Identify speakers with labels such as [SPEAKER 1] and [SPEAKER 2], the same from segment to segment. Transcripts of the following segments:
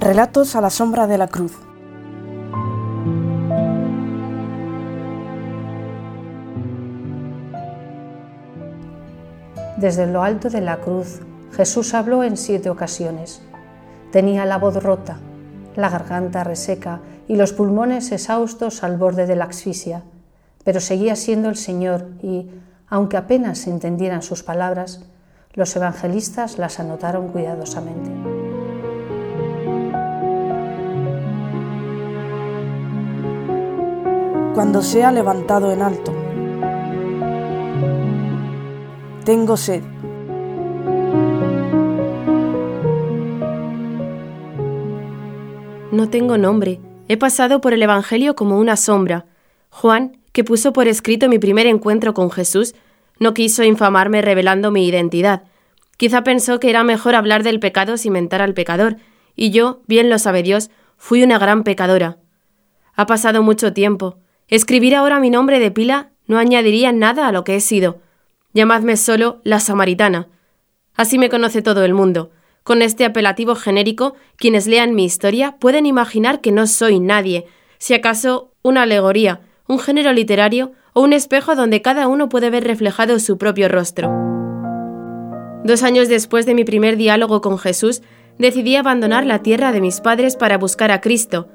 [SPEAKER 1] Relatos a la sombra de la cruz.
[SPEAKER 2] Desde lo alto de la cruz, Jesús habló en siete ocasiones. Tenía la voz rota, la garganta reseca y los pulmones exhaustos al borde de la asfixia, pero seguía siendo el Señor y, aunque apenas se entendieran sus palabras, los evangelistas las anotaron cuidadosamente.
[SPEAKER 1] Cuando sea levantado en alto. Tengo sed.
[SPEAKER 3] No tengo nombre. He pasado por el Evangelio como una sombra. Juan, que puso por escrito mi primer encuentro con Jesús, no quiso infamarme revelando mi identidad. Quizá pensó que era mejor hablar del pecado sin mentar al pecador, y yo, bien lo sabe Dios, fui una gran pecadora. Ha pasado mucho tiempo. Escribir ahora mi nombre de pila no añadiría nada a lo que he sido. Llamadme solo la samaritana. Así me conoce todo el mundo. Con este apelativo genérico, quienes lean mi historia pueden imaginar que no soy nadie, si acaso una alegoría, un género literario o un espejo donde cada uno puede ver reflejado su propio rostro. Dos años después de mi primer diálogo con Jesús, decidí abandonar la tierra de mis padres para buscar a Cristo,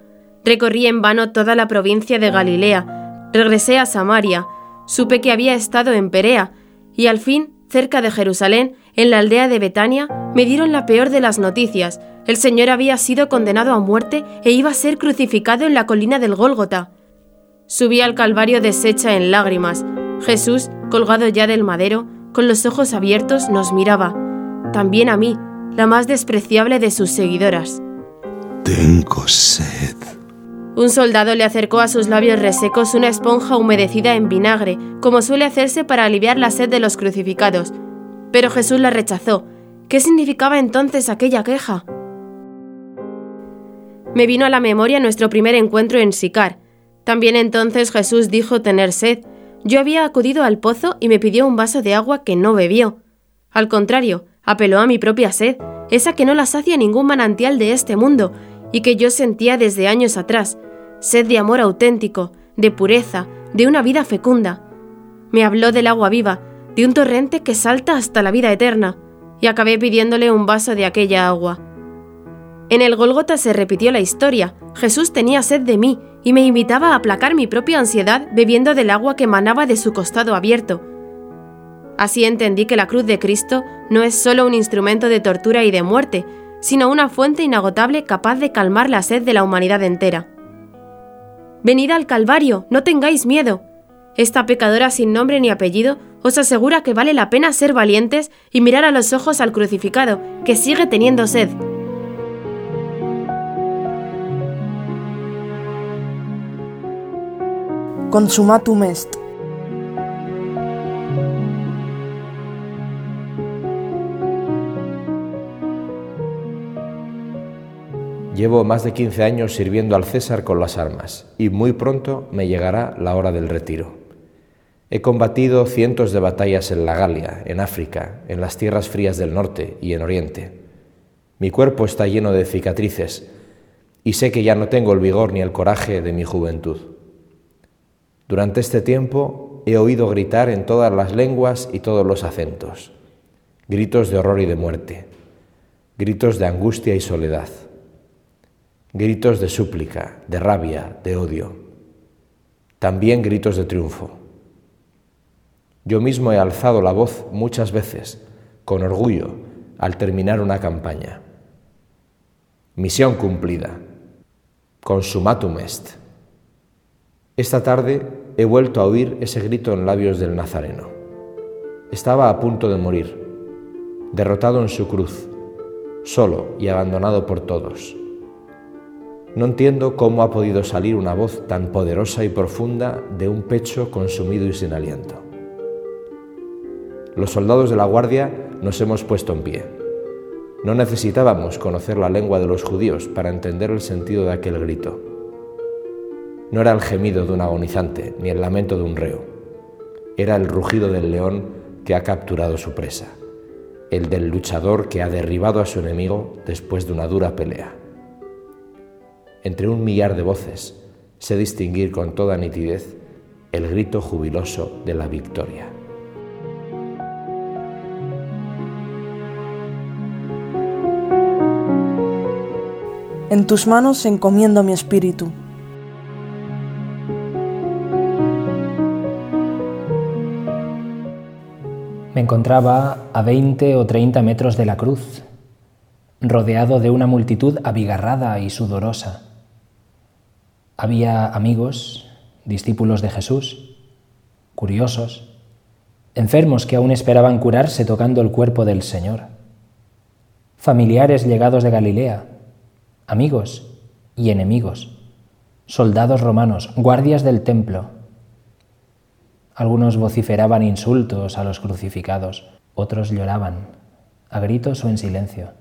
[SPEAKER 3] Recorrí en vano toda la provincia de Galilea, regresé a Samaria, supe que había estado en Perea, y al fin, cerca de Jerusalén, en la aldea de Betania, me dieron la peor de las noticias. El Señor había sido condenado a muerte e iba a ser crucificado en la colina del Gólgota. Subí al Calvario deshecha en lágrimas. Jesús, colgado ya del madero, con los ojos abiertos, nos miraba. También a mí, la más despreciable de sus seguidoras.
[SPEAKER 4] Tengo sed.
[SPEAKER 3] Un soldado le acercó a sus labios resecos una esponja humedecida en vinagre, como suele hacerse para aliviar la sed de los crucificados. Pero Jesús la rechazó. ¿Qué significaba entonces aquella queja? Me vino a la memoria nuestro primer encuentro en Sicar. También entonces Jesús dijo tener sed. Yo había acudido al pozo y me pidió un vaso de agua que no bebió. Al contrario, apeló a mi propia sed, esa que no la sacia ningún manantial de este mundo y que yo sentía desde años atrás, sed de amor auténtico, de pureza, de una vida fecunda. Me habló del agua viva, de un torrente que salta hasta la vida eterna, y acabé pidiéndole un vaso de aquella agua. En el Golgota se repitió la historia. Jesús tenía sed de mí y me invitaba a aplacar mi propia ansiedad bebiendo del agua que emanaba de su costado abierto. Así entendí que la cruz de Cristo no es solo un instrumento de tortura y de muerte, sino una fuente inagotable capaz de calmar la sed de la humanidad entera. Venid al Calvario, no tengáis miedo. Esta pecadora sin nombre ni apellido os asegura que vale la pena ser valientes y mirar a los ojos al crucificado, que sigue teniendo sed.
[SPEAKER 1] Consumatum est.
[SPEAKER 5] Llevo más de 15 años sirviendo al César con las armas y muy pronto me llegará la hora del retiro. He combatido cientos de batallas en la Galia, en África, en las tierras frías del norte y en Oriente. Mi cuerpo está lleno de cicatrices y sé que ya no tengo el vigor ni el coraje de mi juventud. Durante este tiempo he oído gritar en todas las lenguas y todos los acentos, gritos de horror y de muerte, gritos de angustia y soledad gritos de súplica, de rabia, de odio, también gritos de triunfo. Yo mismo he alzado la voz muchas veces, con orgullo, al terminar una campaña. Misión cumplida. Consumatum est. Esta tarde he vuelto a oír ese grito en labios del Nazareno. Estaba a punto de morir, derrotado en su cruz, solo y abandonado por todos. No entiendo cómo ha podido salir una voz tan poderosa y profunda de un pecho consumido y sin aliento. Los soldados de la guardia nos hemos puesto en pie. No necesitábamos conocer la lengua de los judíos para entender el sentido de aquel grito. No era el gemido de un agonizante ni el lamento de un reo. Era el rugido del león que ha capturado su presa, el del luchador que ha derribado a su enemigo después de una dura pelea. Entre un millar de voces, sé distinguir con toda nitidez el grito jubiloso de la victoria.
[SPEAKER 1] En tus manos encomiendo mi espíritu.
[SPEAKER 6] Me encontraba a 20 o 30 metros de la cruz, rodeado de una multitud abigarrada y sudorosa. Había amigos, discípulos de Jesús, curiosos, enfermos que aún esperaban curarse tocando el cuerpo del Señor, familiares llegados de Galilea, amigos y enemigos, soldados romanos, guardias del templo. Algunos vociferaban insultos a los crucificados, otros lloraban, a gritos o en silencio.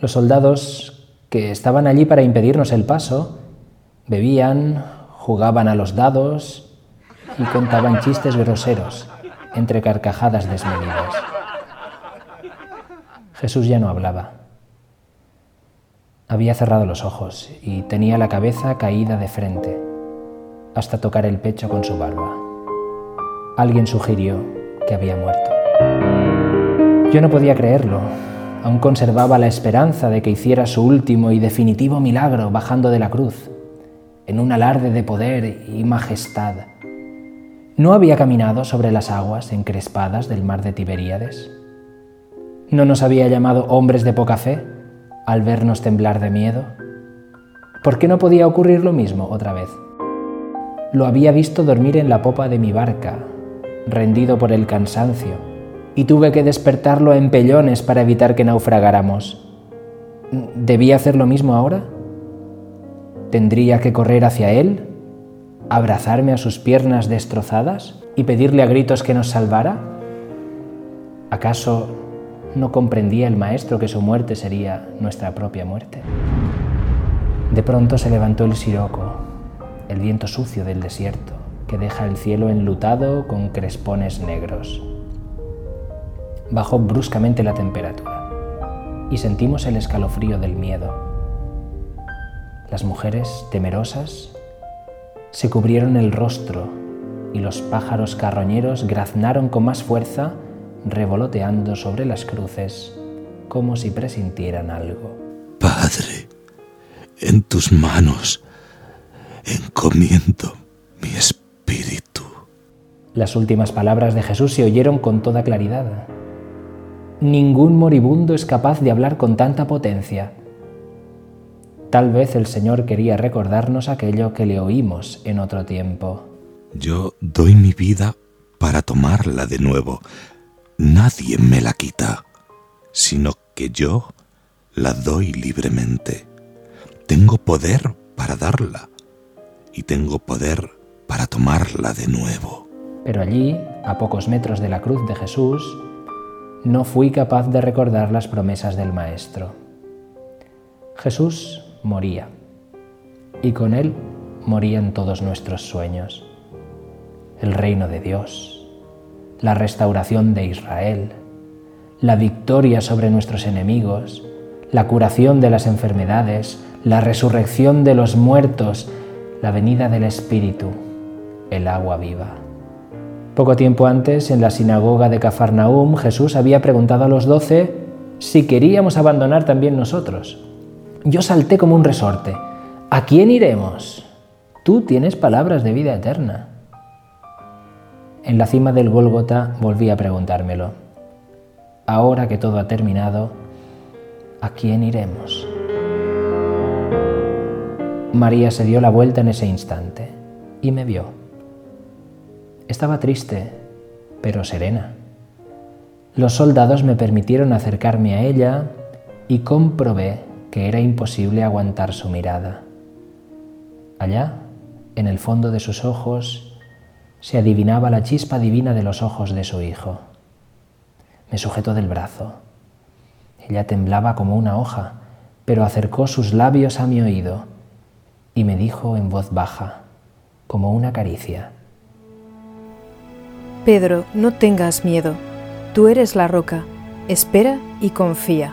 [SPEAKER 6] Los soldados que estaban allí para impedirnos el paso bebían, jugaban a los dados y contaban chistes groseros entre carcajadas desmedidas. Jesús ya no hablaba. Había cerrado los ojos y tenía la cabeza caída de frente, hasta tocar el pecho con su barba. Alguien sugirió que había muerto. Yo no podía creerlo. Aún conservaba la esperanza de que hiciera su último y definitivo milagro bajando de la cruz, en un alarde de poder y majestad. ¿No había caminado sobre las aguas encrespadas del mar de Tiberíades? ¿No nos había llamado hombres de poca fe? al vernos temblar de miedo? ¿Por qué no podía ocurrir lo mismo otra vez? Lo había visto dormir en la popa de mi barca, rendido por el cansancio, y tuve que despertarlo en pellones para evitar que naufragáramos. ¿Debía hacer lo mismo ahora? ¿Tendría que correr hacia él, abrazarme a sus piernas destrozadas y pedirle a gritos que nos salvara? ¿Acaso no comprendía el maestro que su muerte sería nuestra propia muerte. De pronto se levantó el siroco, el viento sucio del desierto, que deja el cielo enlutado con crespones negros. Bajó bruscamente la temperatura y sentimos el escalofrío del miedo. Las mujeres, temerosas, se cubrieron el rostro y los pájaros carroñeros graznaron con más fuerza revoloteando sobre las cruces como si presintieran algo.
[SPEAKER 4] Padre, en tus manos encomiendo mi espíritu.
[SPEAKER 6] Las últimas palabras de Jesús se oyeron con toda claridad. Ningún moribundo es capaz de hablar con tanta potencia. Tal vez el Señor quería recordarnos aquello que le oímos en otro tiempo.
[SPEAKER 4] Yo doy mi vida para tomarla de nuevo, nadie me la quita, sino que yo la doy libremente. Tengo poder para darla y tengo poder para tomarla de nuevo.
[SPEAKER 6] Pero allí, a pocos metros de la cruz de Jesús, no fui capaz de recordar las promesas del Maestro. Jesús moría y con él morían todos nuestros sueños. El reino de Dios, la restauración de Israel, la victoria sobre nuestros enemigos, la curación de las enfermedades, la resurrección de los muertos, la venida del Espíritu, el agua viva. Poco tiempo antes, en la sinagoga de Cafarnaum, Jesús había preguntado a los doce si queríamos abandonar también nosotros. Yo salté como un resorte. ¿A quién iremos? Tú tienes palabras de vida eterna. En la cima del Gólgota volví a preguntármelo. Ahora que todo ha terminado, ¿a quién iremos? María se dio la vuelta en ese instante y me vio. Estaba triste, pero serena. Los soldados me permitieron acercarme a ella y comprobé que era imposible aguantar su mirada. Allá, en el fondo de sus ojos, se adivinaba la chispa divina de los ojos de su hijo. Me sujetó del brazo. Ella temblaba como una hoja, pero acercó sus labios a mi oído y me dijo en voz baja, como una caricia.
[SPEAKER 7] Pedro, no tengas miedo. Tú eres la roca. Espera y confía.